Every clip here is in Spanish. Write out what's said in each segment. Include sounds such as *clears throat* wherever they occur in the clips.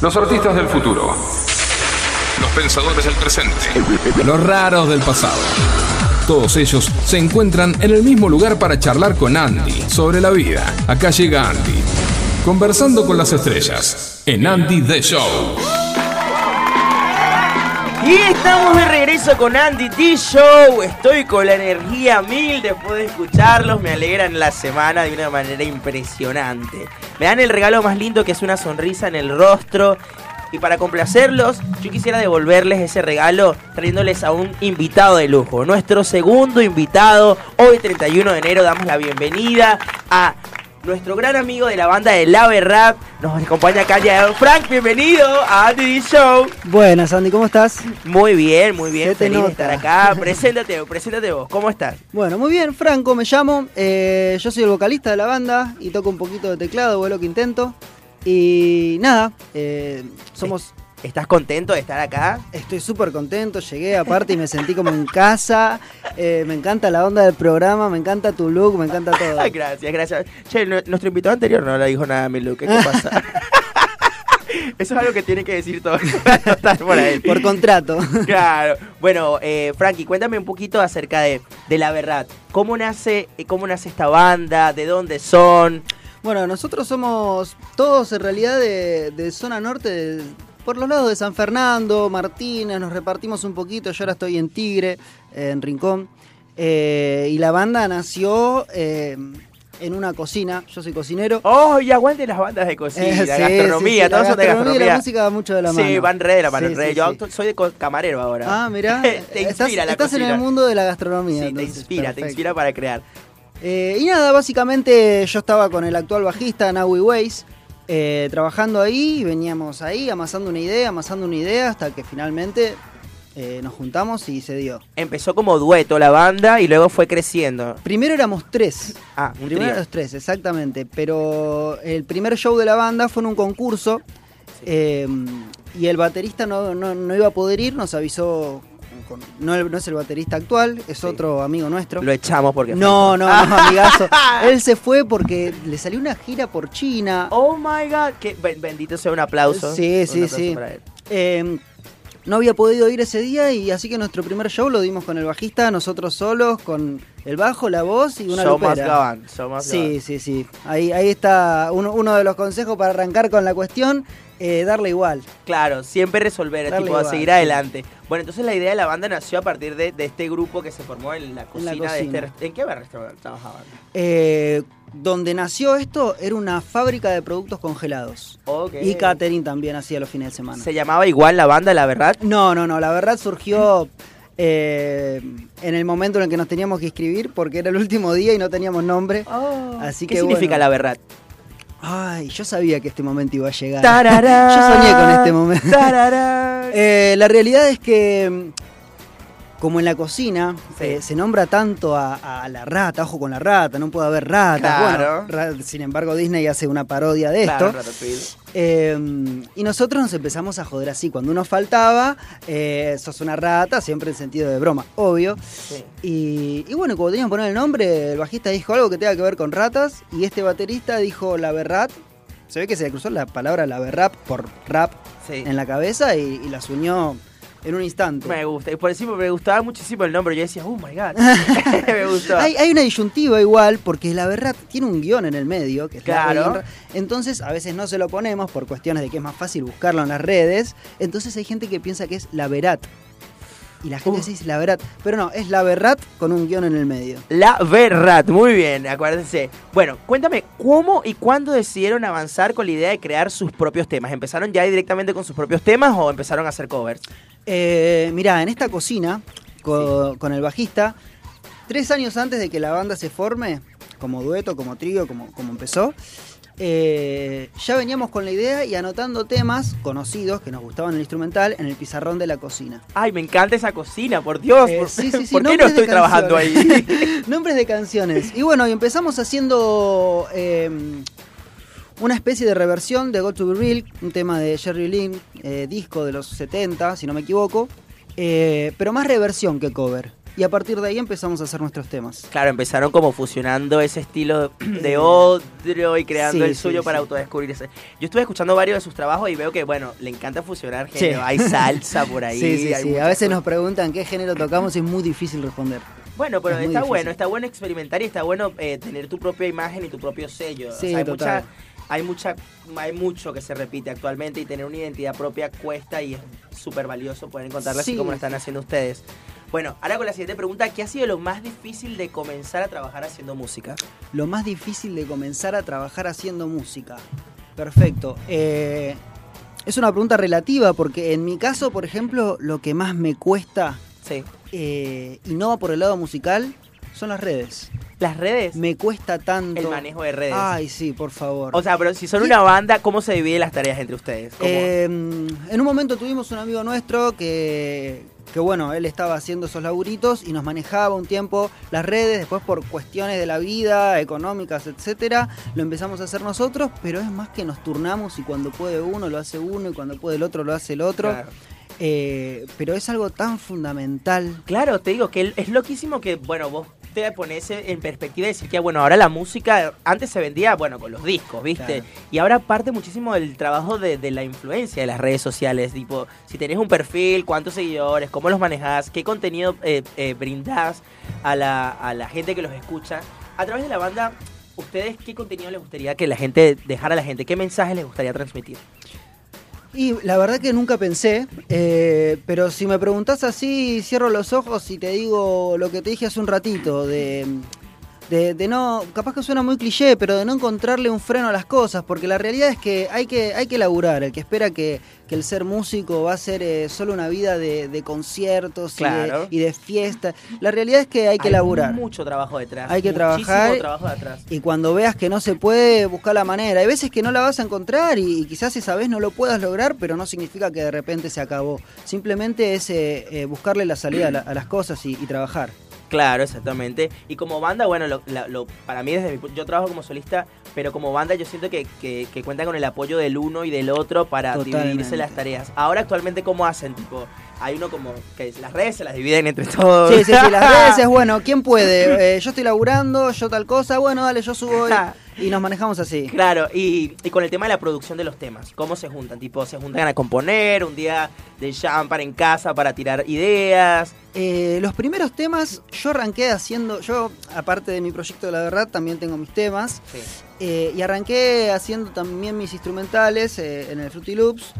Los artistas del futuro. Los pensadores del presente. Los raros del pasado. Todos ellos se encuentran en el mismo lugar para charlar con Andy sobre la vida. Acá llega Andy. Conversando con las estrellas. En Andy The Show. Y estamos de regreso con Andy T Show. Estoy con la energía mil después de escucharlos. Me alegran la semana de una manera impresionante. Me dan el regalo más lindo que es una sonrisa en el rostro. Y para complacerlos, yo quisiera devolverles ese regalo trayéndoles a un invitado de lujo. Nuestro segundo invitado. Hoy 31 de enero damos la bienvenida a nuestro gran amigo de la banda de Lave Rap. Nos acompaña acá ya Frank, bienvenido a Andy Show. Buenas, Andy, ¿cómo estás? Muy bien, muy bien. Feliz de estar acá. *laughs* Preséntate, preséntate vos. ¿Cómo estás? Bueno, muy bien, Franco me llamo. eh, yo soy el vocalista de la banda y toco un poquito de teclado, o es lo que intento. Y nada, eh, somos. ¿Estás contento de estar acá? Estoy súper contento, llegué aparte y me sentí como en casa. eh, me encanta la onda del programa, me encanta tu look, me encanta todo. *laughs* Gracias, gracias. Che, nu- nuestro invitado anterior no le dijo nada a mi look. ¿Qué *laughs* pasa? *laughs* Eso es algo que tiene que decir todo. Por ahí. Por contrato. Claro. Bueno, eh, Frankie, cuéntame un poquito acerca de, de la verdad. ¿Cómo nace, eh, ¿Cómo nace esta banda? ¿De dónde son? Bueno, nosotros somos todos en realidad de, de zona norte, de- por los lados de San Fernando, Martínez, nos repartimos un poquito, yo ahora estoy en Tigre, eh, en Rincón, eh, y la banda nació eh, en una cocina, yo soy cocinero. ¡Oh, y aguante las bandas de *laughs* cocina! Eh, sí, gastronomía, sí, sí, todos la son de gastronomía y la música va mucho de la mano. Sí, van re de la mano, re. Yo soy de camarero ahora. Ah, mirá, *laughs* te estás, inspira la estás en el mundo de la gastronomía. Sí, te inspira, te inspira para crear. Y nada, básicamente yo estaba con el actual bajista Naui Weiss, eh, trabajando ahí, veníamos ahí amasando una idea, amasando una idea, hasta que finalmente eh, nos juntamos y se dio. Empezó como dueto la banda y luego fue creciendo. Primero éramos tres. Ah, un Primero los tres, exactamente. Pero el primer show de la banda fue en un concurso eh, y el baterista no, no- no iba a poder ir, nos avisó. Con- no, no es el baterista actual, es Sí. otro amigo nuestro. Lo echamos porque. No, no, faltó. no, *laughs* amigazo. Él se fue porque le salió una gira por China. Oh my god. Que, ben- bendito sea un aplauso. Sí, Un sí, aplauso sí. Eh, no había podido ir ese día y así que nuestro primer show lo dimos con el bajista, nosotros solos, con el bajo, la voz y una must lupera. must go Sí, sí, sí. Ahí, ahí está uno, uno de los consejos para arrancar con la cuestión, eh, darle igual. Claro, siempre resolver, Darle tipo, igual, seguir adelante. Bueno, entonces la idea de la banda nació a partir de, de este grupo que se formó en la cocina, de cocina. este. ¿En qué restaurante trabajaban? Eh, donde nació esto era una fábrica de productos congelados. Y catering también hacía los fines de semana. ¿Se llamaba igual la banda, la verdad? No, no, no, la verdad surgió eh, en el momento en el que nos teníamos que inscribir porque era el último día y no teníamos nombre. Así ¿Qué que significa bueno. la verdad? Ay, yo sabía que este momento iba a llegar. Tarará, *laughs* Yo soñé con este momento. tarará. *laughs* Eh, la realidad es que, mm, como en la cocina, Sí. eh, se nombra tanto a, a la rata, ojo con la rata, no puede haber ratas. Claro. Bueno, ra- sin embargo, Disney hace una parodia de Claro, esto. Eh, y nosotros nos empezamos a joder así. Cuando uno faltaba, eh, sos una rata, siempre en sentido de broma, obvio. Sí. Y, y bueno, cuando teníamos que poner el nombre, el bajista dijo algo que tenga que ver con ratas y este baterista dijo la berrat. Se ve que se le cruzó la palabra la berrap por rap Sí. en la cabeza y, y las unió en un instante. Me gusta. Y por encima me gustaba muchísimo el nombre. Yo decía, oh my god. *laughs* me gustó. Hay, hay una disyuntiva igual, porque la berrat tiene un guion en el medio, que es la Claro. Entonces, a veces no se lo ponemos por cuestiones de que es más fácil buscarlo en las redes. Entonces hay gente que piensa que es la verat. Y la gente Uh. dice la verat. Pero no, es la berrat con un guion en el medio. La verdad, muy bien, acuérdense. Bueno, cuéntame, ¿cómo y cuándo decidieron avanzar con la idea de crear sus propios temas? ¿Empezaron ya directamente con sus propios temas o empezaron a hacer covers? Eh, mirá, en esta cocina, co- con el bajista, tres años antes de que la banda se forme, como dueto, como trío, como, como empezó, eh, ya veníamos con la idea y anotando temas conocidos que nos gustaban el instrumental en el pizarrón de la cocina. Ay, me encanta esa cocina, por Dios. Eh, ¿Por, sí, sí, sí, ¿por qué no estoy trabajando ahí? *laughs* Nombres de canciones. Y bueno, y empezamos haciendo eh, una especie de reversión de Go to Be Real, un tema de Jerry Lynn, eh, disco de los 70, si no me equivoco. eh, pero más reversión que cover. y a partir de ahí empezamos a hacer nuestros temas. Claro, empezaron como fusionando ese estilo *clears throat* de otro y creando el suyo para autodescubrirse. Yo estuve escuchando varios de sus trabajos y veo que, bueno, le encanta fusionar género. Hay salsa por *laughs* ahí. Sí, sí, sí. A veces nos preguntan qué género tocamos y es muy difícil responder. Bueno, pero está bueno, está bueno experimentar y está bueno eh, tener tu propia imagen y tu propio sello. Sí, hay mucha hay mucha hay mucho que se repite actualmente y tener una identidad propia cuesta y es súper valioso poder encontrarla así como lo están haciendo ustedes. Bueno, ahora con la siguiente pregunta, ¿qué ha sido lo más difícil de comenzar a trabajar haciendo música? Lo más difícil de comenzar a trabajar haciendo música. Perfecto. Eh, es una pregunta relativa porque en mi caso, por ejemplo, lo que más me cuesta sí. Eh, y no va por el lado musical son las redes. ¿Las redes? Me cuesta tanto. El manejo de redes. Ay, sí, por favor. O sea, pero si son una banda, ¿cómo se dividen las tareas entre ustedes? Em, en un momento tuvimos un amigo nuestro que, que, bueno, él estaba haciendo esos laburitos y nos manejaba un tiempo las redes, después por cuestiones de la vida, económicas, etcétera, lo empezamos a hacer nosotros, pero es más que nos turnamos y cuando puede uno lo hace uno y cuando puede el otro lo hace el otro. Eh, pero es algo tan fundamental. Claro, te digo que es loquísimo que, bueno, vos te pones en perspectiva y decir que, bueno, ahora la música antes se vendía, bueno, con los discos, ¿viste? Y ahora parte muchísimo del trabajo de, la influencia de las redes sociales, tipo, si tenés un perfil, cuántos seguidores, cómo los manejás, qué contenido eh, eh, brindás a la, a la gente que los escucha. A través de la banda, ¿ustedes qué contenido les gustaría que la gente dejara a la gente? ¿Qué mensaje les gustaría transmitir? Y la verdad que nunca pensé, eh, pero si me preguntas así, cierro los ojos y te digo lo que te dije hace un ratito, de de, no, capaz que suena muy cliché, pero de no encontrarle un freno a las cosas, porque la realidad es que hay que, hay que laburar, el que espera que, el ser músico va a ser eh, solo una vida de, conciertos y, de, fiestas, la realidad es que hay que laburar. Hay mucho trabajo detrás. Hay que trabajar. trabajo detrás. Y cuando veas que no se puede, buscar la manera. Hay veces que no la vas a encontrar y, quizás esa vez no lo puedas lograr, pero no significa que de repente se acabó. Simplemente es eh, eh, buscarle la salida a, las cosas y trabajar. Claro, exactamente. Y como banda, bueno, lo, para mí desde mi, yo trabajo como solista, pero como banda yo siento que, que, cuentan con el apoyo del uno y del otro para dividirse las tareas. Ahora actualmente, ¿cómo hacen? Tipo, hay uno como que las redes se las dividen entre todos. Sí, sí, sí, las redes es *laughs* bueno, ¿quién puede? Eh, yo estoy laburando, yo tal cosa, bueno, dale, yo subo y, nos manejamos así. Claro, y, con el tema de la producción de los temas, ¿cómo se juntan? Tipo, se juntan a componer, un día de para en casa para tirar ideas. Eh, los primeros temas yo arranqué haciendo, yo aparte de mi proyecto de la verdad también tengo mis temas eh, y arranqué haciendo también mis instrumentales en el Fruity Loops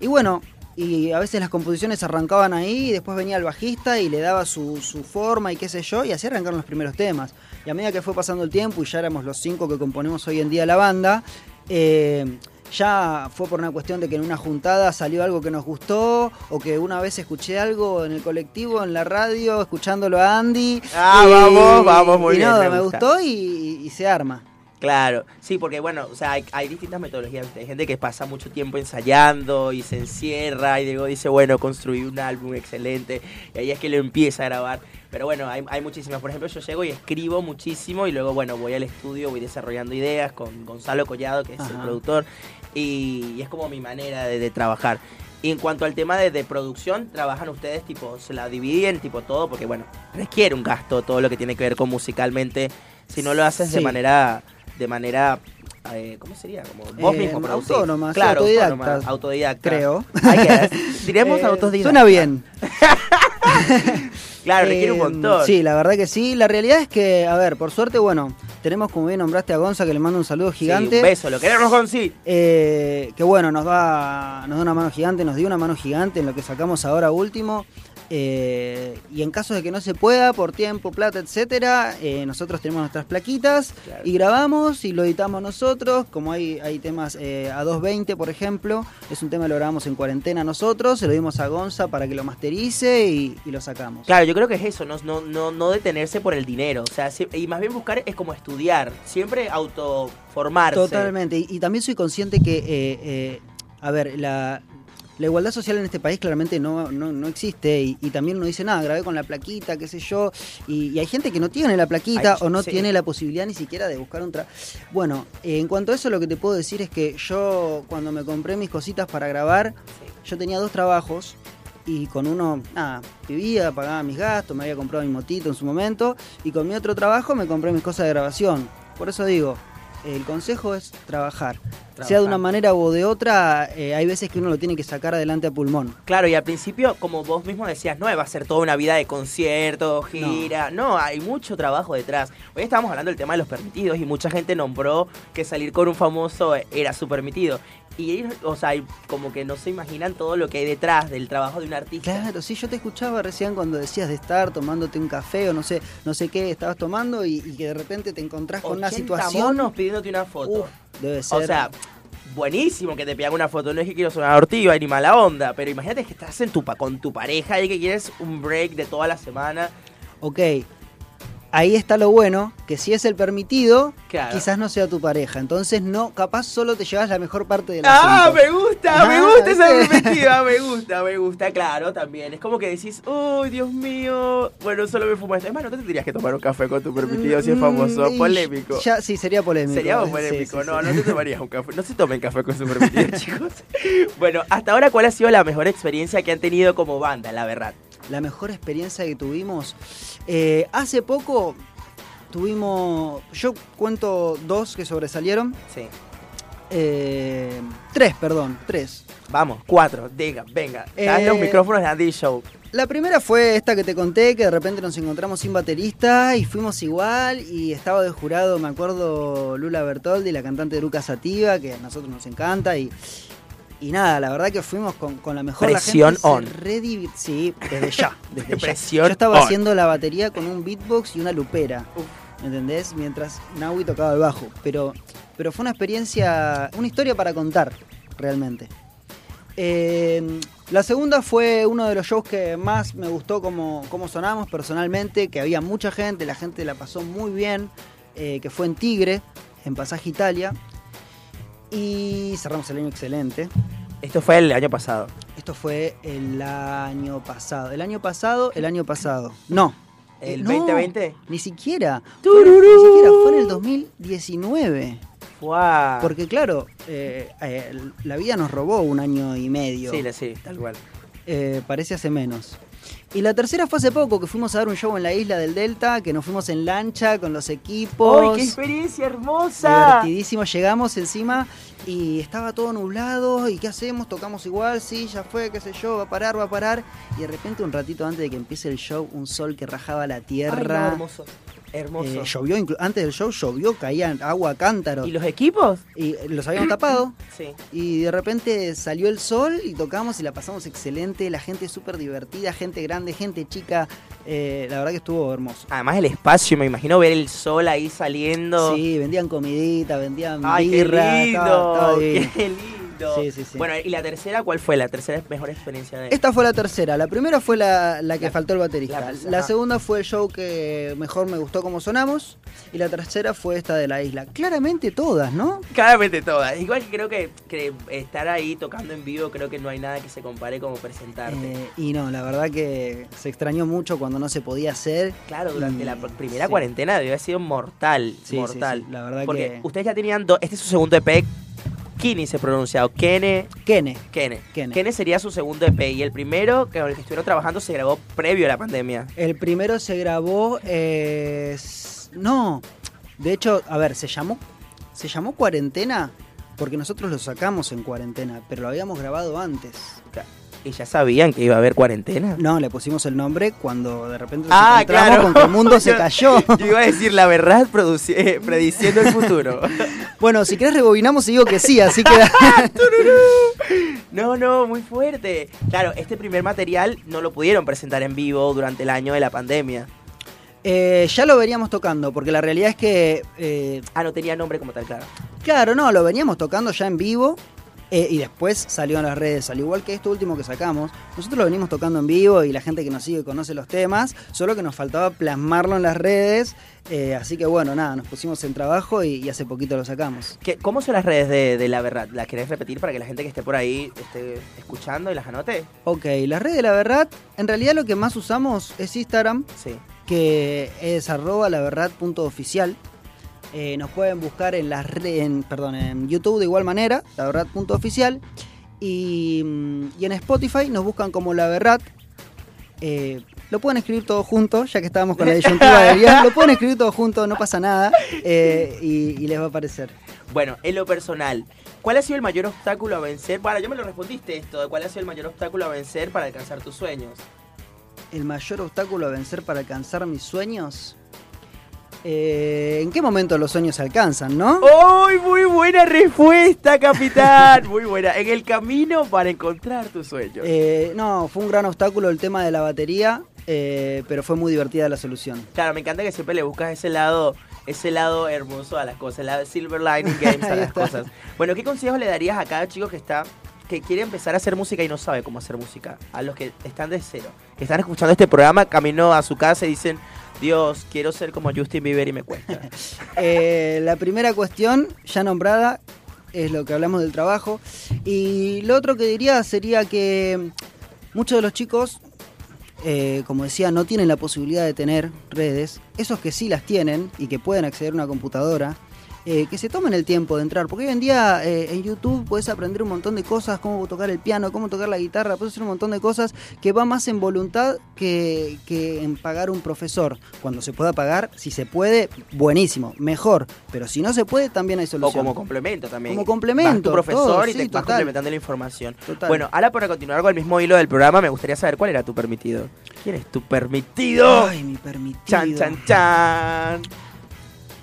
y bueno, y a veces las composiciones arrancaban ahí y después venía el bajista y le daba su, forma y qué sé yo, y así arrancaron los primeros temas. Y a medida que fue pasando el tiempo y ya éramos los cinco que componemos hoy en día la banda, eh, ya fue por una cuestión de que en una juntada salió algo que nos gustó o que una vez escuché algo en el colectivo, en la radio, escuchándolo a Andy. Ah, vamos, vamos, muy bien. me, gustó y se arma. Claro, sí, porque bueno, o sea, hay, distintas metodologías. Hay gente que pasa mucho tiempo ensayando y se encierra y luego dice, bueno, construí un álbum excelente y ahí es que lo empieza a grabar. Pero bueno, hay, muchísimas. Por ejemplo, yo llego y escribo muchísimo y luego, bueno, voy al estudio, voy desarrollando ideas con Gonzalo Collado, que es el productor, y, es como mi manera de, trabajar. Y en cuanto al tema de, producción, trabajan ustedes, tipo, se la dividen, tipo todo, porque bueno, requiere un gasto todo lo que tiene que ver con musicalmente. Si no lo haces de manera de manera eh, ¿cómo sería? Como vos eh, mismo Autónoma, claro, autodidacta. autodidacta. Creo. diremos *laughs* eh, autodidacta. Suena bien. *laughs* claro, requiere un eh, montón. Sí, la verdad que sí. La realidad es que, a ver, por suerte, bueno, tenemos como bien nombraste a Gonza, que le mando un saludo gigante. un beso, lo queremos, Gonzi. Eh, que bueno, nos da, nos da una mano gigante, nos dio una mano gigante en lo que sacamos ahora último. Eh, y en caso de que no se pueda, por tiempo, plata, etcétera, eh, nosotros tenemos nuestras plaquitas y grabamos y lo editamos nosotros. Como hay, hay temas eh, a 220, por ejemplo, es un tema que lo grabamos en cuarentena nosotros, se lo dimos a Gonza para que lo masterice y, lo sacamos. Claro, yo creo que es eso, no, no, no, detenerse por el dinero, o sea, y más bien buscar es como estudiar, siempre autoformarse. Totalmente, y, y también soy consciente que, a ver, la, la igualdad social en este país claramente no, no, existe y, también no dice nada, grabé con la plaquita, qué sé yo, y, hay gente que no tiene la plaquita o no tiene la posibilidad ni siquiera de buscar un trabajo. Bueno, en cuanto a eso lo que te puedo decir es que yo cuando me compré mis cositas para grabar, yo tenía dos trabajos y con uno, nada, vivía, pagaba mis gastos, me había comprado mi motito en su momento y con mi otro trabajo me compré mis cosas de grabación. Por eso digo, el consejo es trabajar. Sea de una manera o de otra, eh, hay veces que uno lo tiene que sacar adelante a pulmón. Claro, y al principio, como vos mismo decías, no va a ser toda una vida de conciertos, gira. No. hay mucho trabajo detrás. Hoy estábamos hablando del tema de los permitidos y mucha gente nombró que salir con un famoso era su permitido. Y ellos, o sea, como que no se imaginan todo lo que hay detrás del trabajo de un artista. Claro, sí, yo te escuchaba recién cuando decías de estar tomándote un café o no sé, no sé qué estabas tomando y, que de repente te encontrás con una situación. monos pidiéndote una foto. debe ser. O sea, buenísimo que te pidan una foto. No es que quiero sonar ortiva ni mala onda, pero imagínate que estás en tu, con tu pareja y que quieres un break de toda la semana. Ok, ahí está lo bueno, que si es el permitido, quizás no sea tu pareja. Entonces, no, capaz solo te llevas la mejor parte de la Ah, me gusta, me gusta esa perspectiva, *laughs* me gusta, me gusta, claro, también. Es como que decís, uy, Dios mío, bueno, solo me fumo esto. Es más, no te tendrías que tomar un café con tu permitido si es mm, famoso, polémico. Ya, sí, sería polémico. Sería polémico, no, no te tomarías un café. No se tomen café con su permitido, *laughs* chicos. Bueno, hasta ahora, ¿cuál ha sido la mejor experiencia que han tenido como banda, la verdad? La mejor experiencia que tuvimos. Eh, hace poco tuvimos. Yo cuento dos que sobresalieron. Sí. Eh, tres, perdón, tres. Vamos, cuatro, diga, venga. Eh, los micrófonos de Andy Show. La primera fue esta que te conté, que de repente nos encontramos sin baterista y fuimos igual y estaba de jurado, me acuerdo, Lula Bertoldi, la cantante de Lucas Sativa, que a nosotros nos encanta y, y nada, la verdad que fuimos con, la mejor Presión on. sí, desde ya. Desde Presión Yo estaba haciendo la batería con un beatbox y una lupera. ¿Me ¿Entendés? Mientras Naui tocaba el bajo. Pero, pero fue una experiencia, una historia para contar, realmente. Eh, la segunda fue uno de los shows que más me gustó como, como sonamos personalmente, que había mucha gente, la gente la pasó muy bien, eh, que fue en Tigre, en Pasaje Italia. Y cerramos el año excelente. Esto fue el año pasado. Esto fue el año pasado. El año pasado, el año pasado. No. ¿El 2020? Ni siquiera. Fue, ni siquiera, fue en el 2019. Porque claro, eh, eh, la vida nos robó un año y medio. Sí, sí, tal cual. Eh, parece hace menos. Y la tercera fue hace poco, que fuimos a dar un show en la isla del Delta, que nos fuimos en lancha con los equipos. ¡Ay, qué experiencia hermosa! Divertidísimo, llegamos encima y estaba todo nublado. ¿Y qué hacemos? Tocamos igual, sí, ya fue, qué sé yo, va a parar, va a parar. Y de repente, un ratito antes de que empiece el show, un sol que rajaba la tierra. hermoso. Hermoso. Eh, llovió, antes del show llovió, caía agua cántaro. ¿Y los equipos? Y los habíamos tapado. *clears throat* Sí. Y de repente salió el sol y tocamos y la pasamos excelente. La gente súper divertida, gente grande, gente chica. Eh, la verdad que estuvo hermoso. Además el espacio, me imagino ver el sol ahí saliendo. Sí, vendían comidita, vendían Ay, birra. Qué lindo, qué lindo. Sí, sí, sí. Bueno, ¿y la tercera cuál fue? La tercera mejor experiencia de Esta fue la tercera. La primera fue la, que faltó el baterista. La, segunda fue el show que mejor me gustó como sonamos. Y la tercera fue esta de la isla. Claramente todas, ¿no? Claramente todas. Igual que creo que, estar ahí tocando en vivo, creo que no hay nada que se compare como presentarte. Eh, y no, la verdad que se extrañó mucho cuando no se podía hacer. Claro, durante la primera cuarentena debió haber sido mortal. mortal. la verdad Porque ustedes ya tenían dos. Este es su segundo EP Kini se pronunciado. Kene. Kene. Kene. Kene. sería su segundo EP. Y el primero con el que estuvieron trabajando se grabó previo a la pandemia. El primero se grabó. Eh, no. De hecho, a ver, se llamó. Se llamó Cuarentena porque nosotros lo sacamos en cuarentena, pero lo habíamos grabado antes. ¿Y ya sabían que iba a haber cuarentena? No, le pusimos el nombre cuando de repente nos ah, encontramos con que el mundo *laughs* se cayó. Yo iba a decir la verdad eh, prediciendo el *laughs* futuro. bueno, si querés rebobinamos y digo que sí, así que... *laughs* no, no, muy fuerte. Claro, este primer material no lo pudieron presentar en vivo durante el año de la pandemia. Eh, ya lo veníamos tocando, porque la realidad es que... Eh, ah, no tenía nombre como tal, claro. Claro, no, lo veníamos tocando ya en vivo, eh, y después salió en las redes, al igual que esto último que sacamos. Nosotros lo venimos tocando en vivo y la gente que nos sigue conoce los temas, solo que nos faltaba plasmarlo en las redes. Eh, así que bueno, nada, nos pusimos en trabajo y, hace poquito lo sacamos. ¿Qué, ¿Cómo son las redes de, La Verdad? ¿Las querés repetir para que la gente que esté por ahí esté escuchando y las anote? Ok, las redes de La Verdad, en realidad lo que más usamos es Instagram, sí. que es arroba laverdad.oficial. Eh, nos pueden buscar en las en, perdón, en YouTube de igual manera, la verdad punto oficial. Y, y en Spotify nos buscan como La Verrat. Eh, lo pueden escribir todo junto, ya que estábamos con la disyuntiva de guion. Lo pueden escribir todo junto, no pasa nada. eh, y, y les va a aparecer. Bueno, en lo personal, ¿cuál ha sido el mayor obstáculo a vencer? Bueno, yo me lo respondiste esto, cuál ha sido el mayor obstáculo a vencer para alcanzar tus sueños. El mayor obstáculo a vencer para alcanzar mis sueños. Eh, ¿En qué momento los sueños se alcanzan, no? ¡Uy, muy buena respuesta, capitán! Muy buena. En el camino para encontrar tus sueños. Eh, no, fue un gran obstáculo el tema de la batería, eh, pero fue muy divertida la solución. Claro, me encanta que siempre le buscas ese lado, ese lado hermoso a las cosas, el lado Silver Lining *laughs* Games a las cosas. Bueno, ¿qué consejos le darías a cada chico que está que quiere empezar a hacer música y no sabe cómo hacer música? A los que están de cero, que están escuchando este programa, camino a su casa y dicen, Dios, quiero ser como Justin Bieber y me cuesta. *laughs* Eh, la primera cuestión, ya nombrada, es lo que hablamos del trabajo. Y lo otro que diría sería que muchos de los chicos, eh, como decía, no tienen la posibilidad de tener redes. Esos que sí las tienen y que pueden acceder a una computadora. Eh, que se tomen el tiempo de entrar, porque hoy en día eh, en YouTube puedes aprender un montón de cosas, cómo tocar el piano, cómo tocar la guitarra, puedes hacer un montón de cosas que va más en voluntad que, que en pagar un profesor. Cuando se pueda pagar, si se puede, buenísimo, mejor, pero si no se puede, también hay o solución. como complemento también. Como complemento, Vas tu profesor todo, y sí, te vas total. complementando la información. Total. Bueno, ahora para continuar con el mismo hilo del programa, me gustaría saber cuál era tu permitido. ¿Quién es tu permitido? Ay, mi permitido. Chan, chan, chan.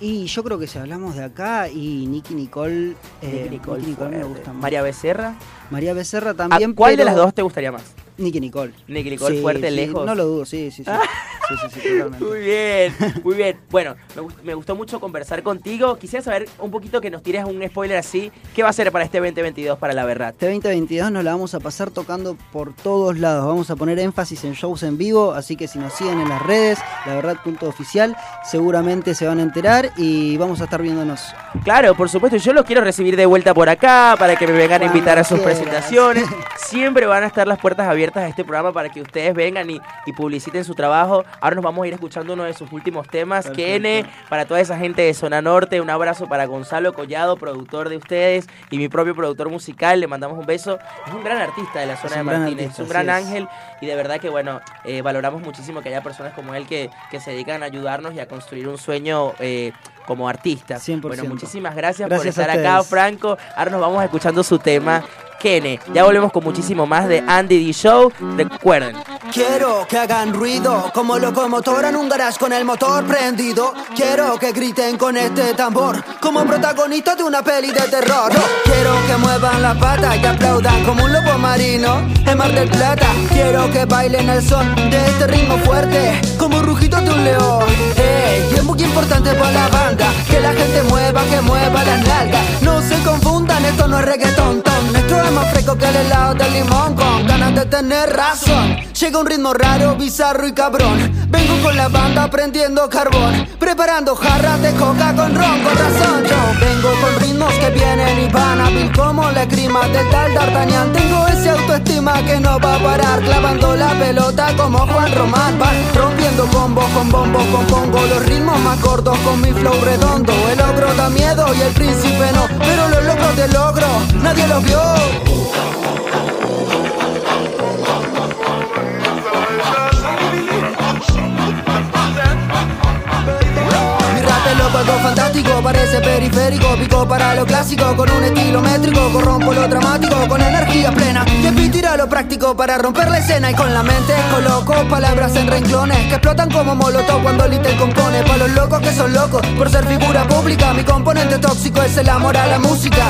Y yo creo que si hablamos de acá, y Nicky Nicole, eh, Nicky Nicole, me gusta más. María Becerra. María Becerra ¿A también. ¿Cuál de las dos te gustaría más? Nicky Nicole. Nicky Nicole, Sí, fuerte, sí, lejos. No lo dudo, sí, sí, sí. *laughs* sí, sí, sí, totalmente. Muy bien, muy bien. Bueno, me, gust- me gustó mucho conversar contigo. Quisiera saber un poquito que nos tires un spoiler así. ¿Qué va a ser para este 2022 para la verdad? Este 2022 nos la vamos a pasar tocando por todos lados. Vamos a poner énfasis en shows en vivo, así que si nos siguen en las redes, la verdad punto oficial, seguramente se van a enterar y vamos a estar viéndonos. Claro, por supuesto, yo los quiero recibir de vuelta por acá para que me vengan a invitar a sus quieras. presentaciones. *laughs* Siempre van a estar las puertas abiertas a este programa para que ustedes vengan y, y publiciten su trabajo. Ahora nos vamos a ir escuchando uno de sus últimos temas. Kene, para toda esa gente de Zona Norte, un abrazo para Gonzalo Collado, productor de ustedes y mi propio productor musical. Le mandamos un beso. Es un gran artista de la zona de Martínez, artista, es un gran ángel y de verdad que bueno, eh, valoramos muchísimo que haya personas como él que, que se dedican a ayudarnos y a construir un sueño eh, como artistas. 100%. Bueno, muchísimas gracias, Gracias por estar acá. Franco. Ahora nos vamos escuchando su tema, Kene. Ya volvemos con muchísimo más de Andy D Show. Recuerden, Quiero que hagan ruido como locomotora en un garage con el motor prendido. Quiero que griten con este tambor como protagonistas de una peli de terror. Quiero que muevan la pata y aplaudan como un lobo marino en Mar del Plata. Quiero que bailen el son de este ritmo fuerte como rugido de un león. Ey, y es muy importante para la banda que la gente mueva, que mueva las nalgas. No se confundan, esto no es reggaetón, ton. Esto es más fresco que el helado de limón con ganas de tener razón. Llega un ritmo raro, bizarro y cabrón. Vengo con la banda prendiendo carbón, preparando jarras de coca con ron, con razón. Yo vengo con ritmos que vienen y van a mil como la grima del tal D'Artagnan. Tengo ese autoestima que no va a parar, clavando la pelota como Juan Román. Van rompiendo combos con bombo, con pongo los ritmos más gordos con mi flow redondo. El ogro da miedo y el príncipe no, pero los logros de logro nadie los vio. Algo fantástico, parece periférico Pico para lo clásico, con un estilo métrico Corrompo lo dramático, con energía plena Y tira lo práctico para romper la escena Y con la mente coloco palabras en renglones Que explotan como molotov cuando Little compone Pa' los locos que son locos, por ser figura pública Mi componente tóxico es el amor a la música